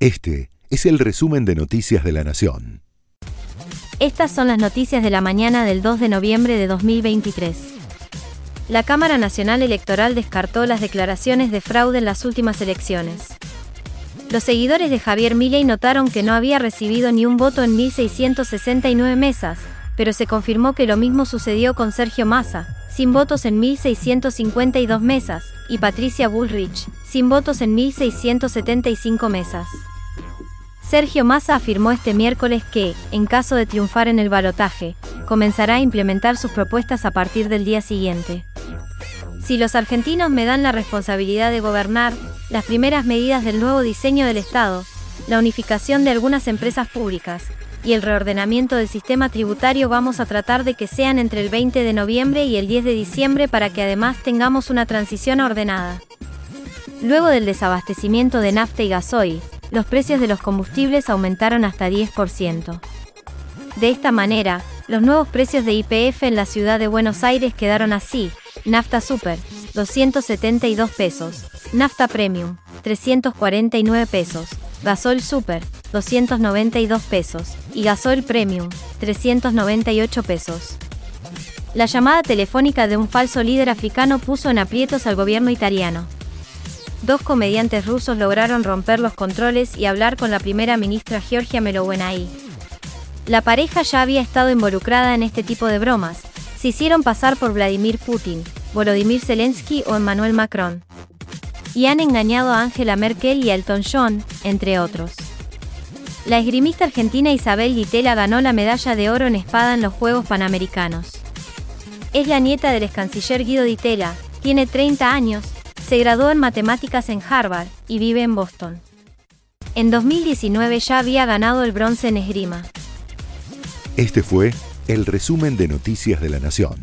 Este es el resumen de Noticias de la Nación. Estas son las noticias de la mañana del 2 de noviembre de 2023. La Cámara Nacional Electoral descartó las declaraciones de fraude en las últimas elecciones. Los seguidores de Javier Milei notaron que no había recibido ni un voto en 1.669 mesas, pero se confirmó que lo mismo sucedió con Sergio Massa, sin votos en 1.652 mesas, y Patricia Bullrich, sin votos en 1.675 mesas. Sergio Massa afirmó este miércoles que, en caso de triunfar en el balotaje, comenzará a implementar sus propuestas a partir del día siguiente. Si los argentinos me dan la responsabilidad de gobernar, las primeras medidas del nuevo diseño del Estado, la unificación de algunas empresas públicas, y el reordenamiento del sistema tributario vamos a tratar de que sean entre el 20 de noviembre y el 10 de diciembre para que además tengamos una transición ordenada. Luego del desabastecimiento de nafta y gasoil, los precios de los combustibles aumentaron hasta 10%. De esta manera, los nuevos precios de IPF en la ciudad de Buenos Aires quedaron así, nafta super, 272 pesos, nafta premium, 349 pesos, gasol super, 292 pesos, y gasol premium, 398 pesos. La llamada telefónica de un falso líder africano puso en aprietos al gobierno italiano. Dos comediantes rusos lograron romper los controles y hablar con la primera ministra Georgia Melowenai. La pareja ya había estado involucrada en este tipo de bromas. Se hicieron pasar por Vladimir Putin, Volodymyr Zelensky o Emmanuel Macron. Y han engañado a Angela Merkel y Elton John, entre otros. La esgrimista argentina Isabel Ditela ganó la medalla de oro en espada en los Juegos Panamericanos. Es la nieta del ex canciller Guido Ditela, tiene 30 años, se graduó en matemáticas en Harvard y vive en Boston. En 2019 ya había ganado el bronce en esgrima. Este fue el resumen de Noticias de la Nación.